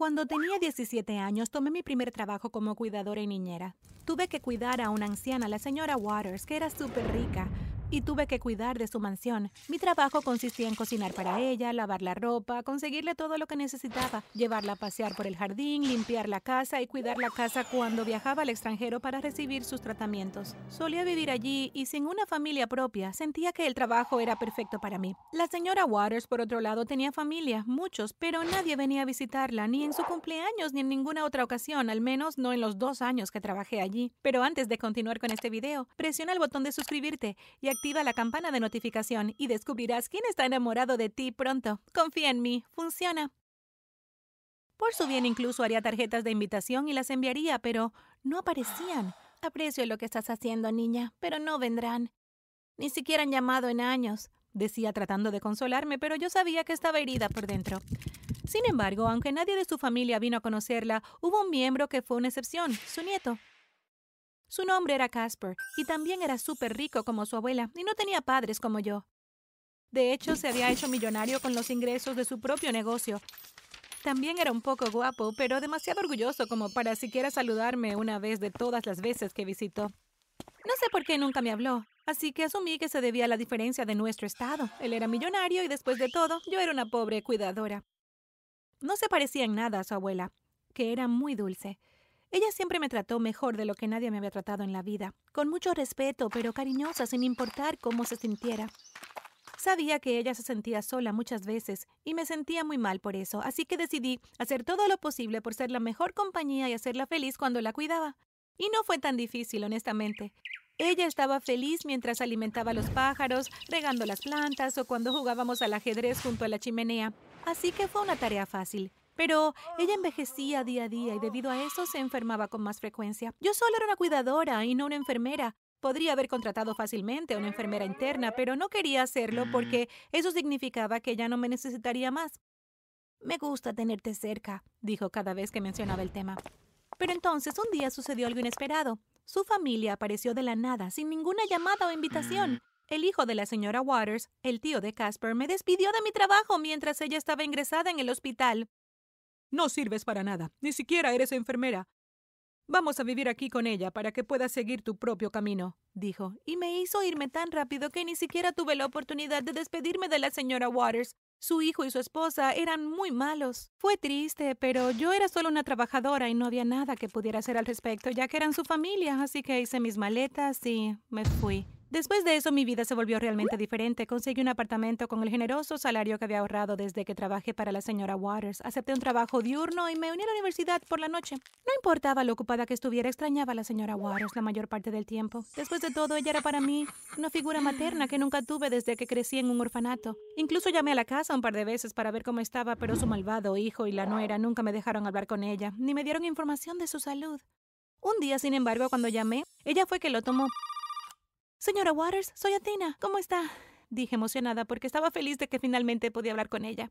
Cuando tenía 17 años, tomé mi primer trabajo como cuidadora y niñera. Tuve que cuidar a una anciana, la señora Waters, que era súper rica y tuve que cuidar de su mansión. Mi trabajo consistía en cocinar para ella, lavar la ropa, conseguirle todo lo que necesitaba, llevarla a pasear por el jardín, limpiar la casa y cuidar la casa cuando viajaba al extranjero para recibir sus tratamientos. Solía vivir allí y sin una familia propia, sentía que el trabajo era perfecto para mí. La señora Waters, por otro lado, tenía familia, muchos, pero nadie venía a visitarla, ni en su cumpleaños ni en ninguna otra ocasión, al menos no en los dos años que trabajé allí. Pero antes de continuar con este video, presiona el botón de suscribirte y activa la campana de notificación y descubrirás quién está enamorado de ti pronto. Confía en mí, funciona. Por su bien incluso haría tarjetas de invitación y las enviaría, pero no aparecían. Aprecio lo que estás haciendo, niña, pero no vendrán. Ni siquiera han llamado en años, decía tratando de consolarme, pero yo sabía que estaba herida por dentro. Sin embargo, aunque nadie de su familia vino a conocerla, hubo un miembro que fue una excepción, su nieto. Su nombre era Casper, y también era súper rico como su abuela, y no tenía padres como yo. De hecho, se había hecho millonario con los ingresos de su propio negocio. También era un poco guapo, pero demasiado orgulloso como para siquiera saludarme una vez de todas las veces que visitó. No sé por qué nunca me habló, así que asumí que se debía a la diferencia de nuestro estado. Él era millonario y después de todo, yo era una pobre cuidadora. No se parecía en nada a su abuela, que era muy dulce. Ella siempre me trató mejor de lo que nadie me había tratado en la vida, con mucho respeto, pero cariñosa, sin importar cómo se sintiera. Sabía que ella se sentía sola muchas veces y me sentía muy mal por eso, así que decidí hacer todo lo posible por ser la mejor compañía y hacerla feliz cuando la cuidaba. Y no fue tan difícil, honestamente. Ella estaba feliz mientras alimentaba a los pájaros, regando las plantas o cuando jugábamos al ajedrez junto a la chimenea. Así que fue una tarea fácil. Pero ella envejecía día a día y debido a eso se enfermaba con más frecuencia. Yo solo era una cuidadora y no una enfermera. Podría haber contratado fácilmente a una enfermera interna, pero no quería hacerlo porque eso significaba que ya no me necesitaría más. Me gusta tenerte cerca, dijo cada vez que mencionaba el tema. Pero entonces un día sucedió algo inesperado. Su familia apareció de la nada, sin ninguna llamada o invitación. El hijo de la señora Waters, el tío de Casper, me despidió de mi trabajo mientras ella estaba ingresada en el hospital. No sirves para nada, ni siquiera eres enfermera. Vamos a vivir aquí con ella para que puedas seguir tu propio camino, dijo, y me hizo irme tan rápido que ni siquiera tuve la oportunidad de despedirme de la señora Waters. Su hijo y su esposa eran muy malos. Fue triste, pero yo era solo una trabajadora y no había nada que pudiera hacer al respecto, ya que eran su familia, así que hice mis maletas y me fui. Después de eso mi vida se volvió realmente diferente. Conseguí un apartamento con el generoso salario que había ahorrado desde que trabajé para la señora Waters. Acepté un trabajo diurno y me uní a la universidad por la noche. No importaba lo ocupada que estuviera, extrañaba a la señora Waters la mayor parte del tiempo. Después de todo, ella era para mí una figura materna que nunca tuve desde que crecí en un orfanato. Incluso llamé a la casa un par de veces para ver cómo estaba, pero su malvado hijo y la nuera nunca me dejaron hablar con ella, ni me dieron información de su salud. Un día, sin embargo, cuando llamé, ella fue que lo tomó Señora Waters, soy Athena. ¿Cómo está? Dije emocionada porque estaba feliz de que finalmente podía hablar con ella.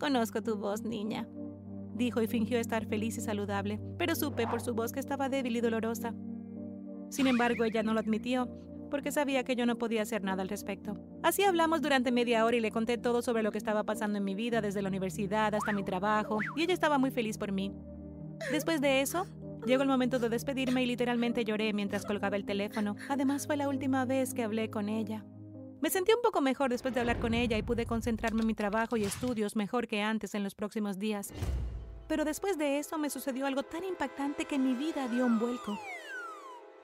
Conozco tu voz, niña, dijo y fingió estar feliz y saludable, pero supe por su voz que estaba débil y dolorosa. Sin embargo, ella no lo admitió, porque sabía que yo no podía hacer nada al respecto. Así hablamos durante media hora y le conté todo sobre lo que estaba pasando en mi vida, desde la universidad hasta mi trabajo, y ella estaba muy feliz por mí. Después de eso, Llegó el momento de despedirme y literalmente lloré mientras colgaba el teléfono. Además fue la última vez que hablé con ella. Me sentí un poco mejor después de hablar con ella y pude concentrarme en mi trabajo y estudios mejor que antes en los próximos días. Pero después de eso me sucedió algo tan impactante que mi vida dio un vuelco.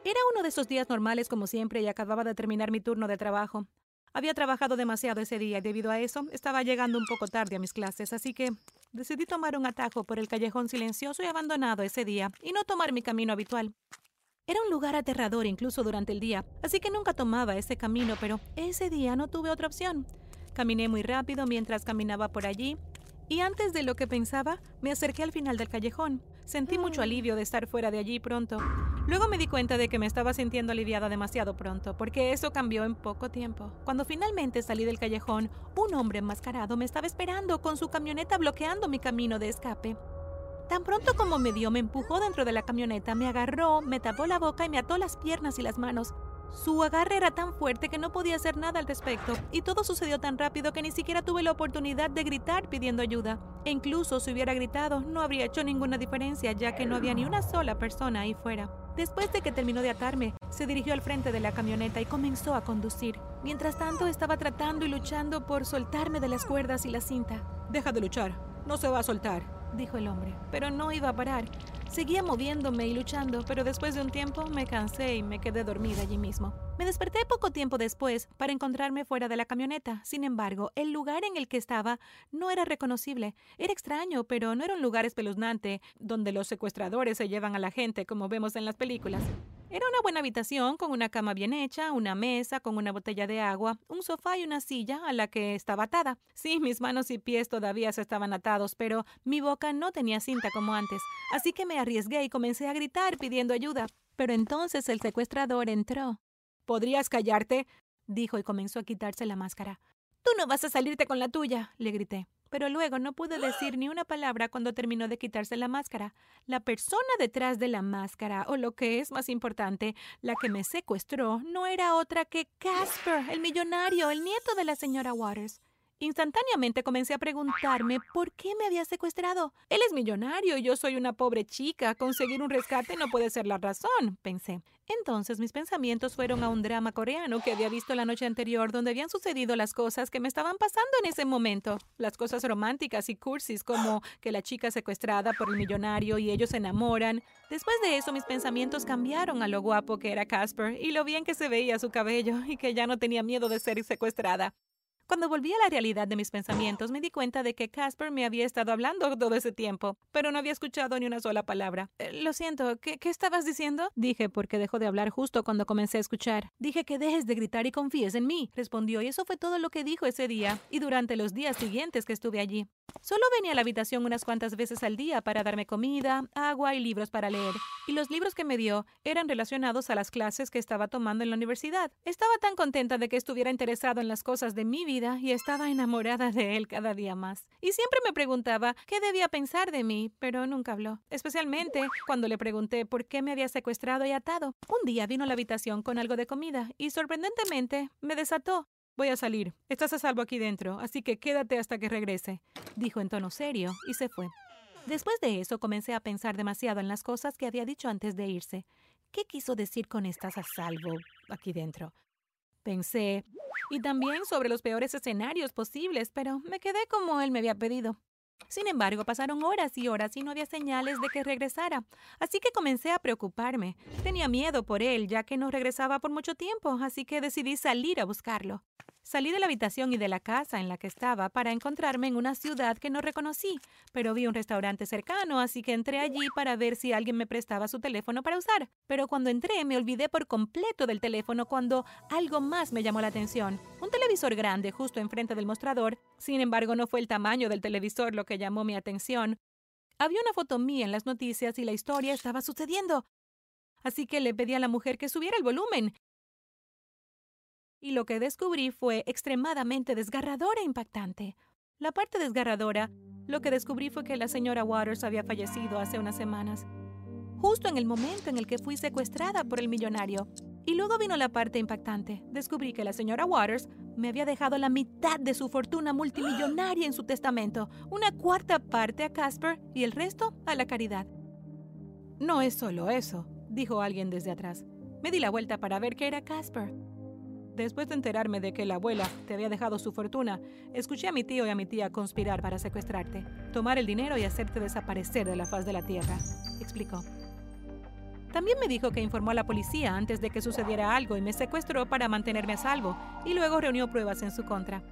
Era uno de esos días normales como siempre y acababa de terminar mi turno de trabajo. Había trabajado demasiado ese día y debido a eso estaba llegando un poco tarde a mis clases, así que decidí tomar un atajo por el callejón silencioso y abandonado ese día y no tomar mi camino habitual. Era un lugar aterrador incluso durante el día, así que nunca tomaba ese camino, pero ese día no tuve otra opción. Caminé muy rápido mientras caminaba por allí y antes de lo que pensaba, me acerqué al final del callejón. Sentí mucho alivio de estar fuera de allí pronto. Luego me di cuenta de que me estaba sintiendo aliviada demasiado pronto, porque eso cambió en poco tiempo. Cuando finalmente salí del callejón, un hombre enmascarado me estaba esperando con su camioneta bloqueando mi camino de escape. Tan pronto como me dio, me empujó dentro de la camioneta, me agarró, me tapó la boca y me ató las piernas y las manos. Su agarre era tan fuerte que no podía hacer nada al respecto, y todo sucedió tan rápido que ni siquiera tuve la oportunidad de gritar pidiendo ayuda. E incluso si hubiera gritado, no habría hecho ninguna diferencia, ya que no había ni una sola persona ahí fuera. Después de que terminó de atarme, se dirigió al frente de la camioneta y comenzó a conducir. Mientras tanto, estaba tratando y luchando por soltarme de las cuerdas y la cinta. Deja de luchar, no se va a soltar, dijo el hombre, pero no iba a parar. Seguía moviéndome y luchando, pero después de un tiempo me cansé y me quedé dormida allí mismo. Me desperté poco tiempo después para encontrarme fuera de la camioneta. Sin embargo, el lugar en el que estaba no era reconocible. Era extraño, pero no era un lugar espeluznante donde los secuestradores se llevan a la gente como vemos en las películas. Era una buena habitación con una cama bien hecha, una mesa con una botella de agua, un sofá y una silla a la que estaba atada. Sí, mis manos y pies todavía se estaban atados, pero mi boca no tenía cinta como antes, así que me arriesgué y comencé a gritar pidiendo ayuda. Pero entonces el secuestrador entró. ¿Podrías callarte? dijo y comenzó a quitarse la máscara. Tú no vas a salirte con la tuya, le grité pero luego no pude decir ni una palabra cuando terminó de quitarse la máscara. La persona detrás de la máscara, o lo que es más importante, la que me secuestró, no era otra que Casper, el millonario, el nieto de la señora Waters. Instantáneamente comencé a preguntarme por qué me había secuestrado. Él es millonario y yo soy una pobre chica. Conseguir un rescate no puede ser la razón, pensé. Entonces mis pensamientos fueron a un drama coreano que había visto la noche anterior donde habían sucedido las cosas que me estaban pasando en ese momento. Las cosas románticas y cursis como que la chica secuestrada por el millonario y ellos se enamoran. Después de eso mis pensamientos cambiaron a lo guapo que era Casper y lo bien que se veía su cabello y que ya no tenía miedo de ser secuestrada. Cuando volví a la realidad de mis pensamientos, me di cuenta de que Casper me había estado hablando todo ese tiempo, pero no había escuchado ni una sola palabra. Eh, lo siento, ¿qué, ¿qué, estabas diciendo? Dije, porque dejó de hablar justo cuando comencé a escuchar. Dije que dejes de gritar y confíes en mí, respondió, y eso fue todo lo que dijo ese día y durante los días siguientes que estuve allí. Solo venía a la habitación unas cuantas veces al día para darme comida, agua y libros para leer, y los libros que me dio eran relacionados a las clases que estaba tomando en la universidad. Estaba tan contenta de que estuviera interesado en las cosas de mi vida y estaba enamorada de él cada día más. Y siempre me preguntaba qué debía pensar de mí, pero nunca habló, especialmente cuando le pregunté por qué me había secuestrado y atado. Un día vino a la habitación con algo de comida y sorprendentemente me desató. Voy a salir. Estás a salvo aquí dentro, así que quédate hasta que regrese, dijo en tono serio y se fue. Después de eso comencé a pensar demasiado en las cosas que había dicho antes de irse. ¿Qué quiso decir con estás a salvo aquí dentro? Pensé, y también sobre los peores escenarios posibles, pero me quedé como él me había pedido. Sin embargo, pasaron horas y horas y no había señales de que regresara, así que comencé a preocuparme. Tenía miedo por él, ya que no regresaba por mucho tiempo, así que decidí salir a buscarlo. Salí de la habitación y de la casa en la que estaba para encontrarme en una ciudad que no reconocí, pero vi un restaurante cercano, así que entré allí para ver si alguien me prestaba su teléfono para usar. Pero cuando entré me olvidé por completo del teléfono cuando algo más me llamó la atención. Un televisor grande justo enfrente del mostrador. Sin embargo, no fue el tamaño del televisor lo que llamó mi atención. Había una foto mía en las noticias y la historia estaba sucediendo. Así que le pedí a la mujer que subiera el volumen y lo que descubrí fue extremadamente desgarradora e impactante. La parte desgarradora, lo que descubrí fue que la señora Waters había fallecido hace unas semanas, justo en el momento en el que fui secuestrada por el millonario. Y luego vino la parte impactante. Descubrí que la señora Waters me había dejado la mitad de su fortuna multimillonaria en su testamento, una cuarta parte a Casper y el resto a la caridad. No es solo eso, dijo alguien desde atrás. Me di la vuelta para ver que era Casper. Después de enterarme de que la abuela te había dejado su fortuna, escuché a mi tío y a mi tía conspirar para secuestrarte, tomar el dinero y hacerte desaparecer de la faz de la tierra, explicó. También me dijo que informó a la policía antes de que sucediera algo y me secuestró para mantenerme a salvo, y luego reunió pruebas en su contra.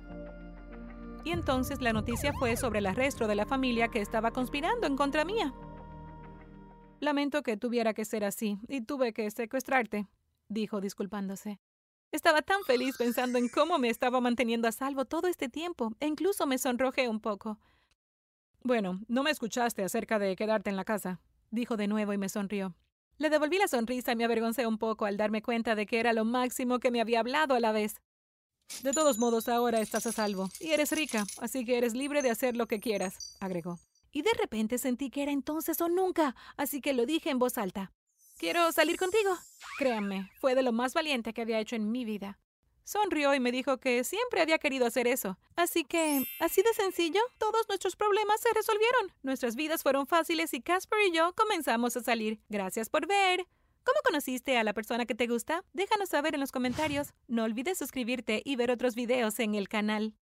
Y entonces la noticia fue sobre el arresto de la familia que estaba conspirando en contra mía. Lamento que tuviera que ser así, y tuve que secuestrarte, dijo disculpándose. Estaba tan feliz pensando en cómo me estaba manteniendo a salvo todo este tiempo, e incluso me sonrojé un poco. Bueno, no me escuchaste acerca de quedarte en la casa, dijo de nuevo y me sonrió. Le devolví la sonrisa y me avergoncé un poco al darme cuenta de que era lo máximo que me había hablado a la vez. De todos modos, ahora estás a salvo y eres rica, así que eres libre de hacer lo que quieras, agregó. Y de repente sentí que era entonces o nunca, así que lo dije en voz alta. Quiero salir contigo. Créanme, fue de lo más valiente que había hecho en mi vida. Sonrió y me dijo que siempre había querido hacer eso. Así que, así de sencillo, todos nuestros problemas se resolvieron. Nuestras vidas fueron fáciles y Casper y yo comenzamos a salir. Gracias por ver. ¿Cómo conociste a la persona que te gusta? Déjanos saber en los comentarios. No olvides suscribirte y ver otros videos en el canal.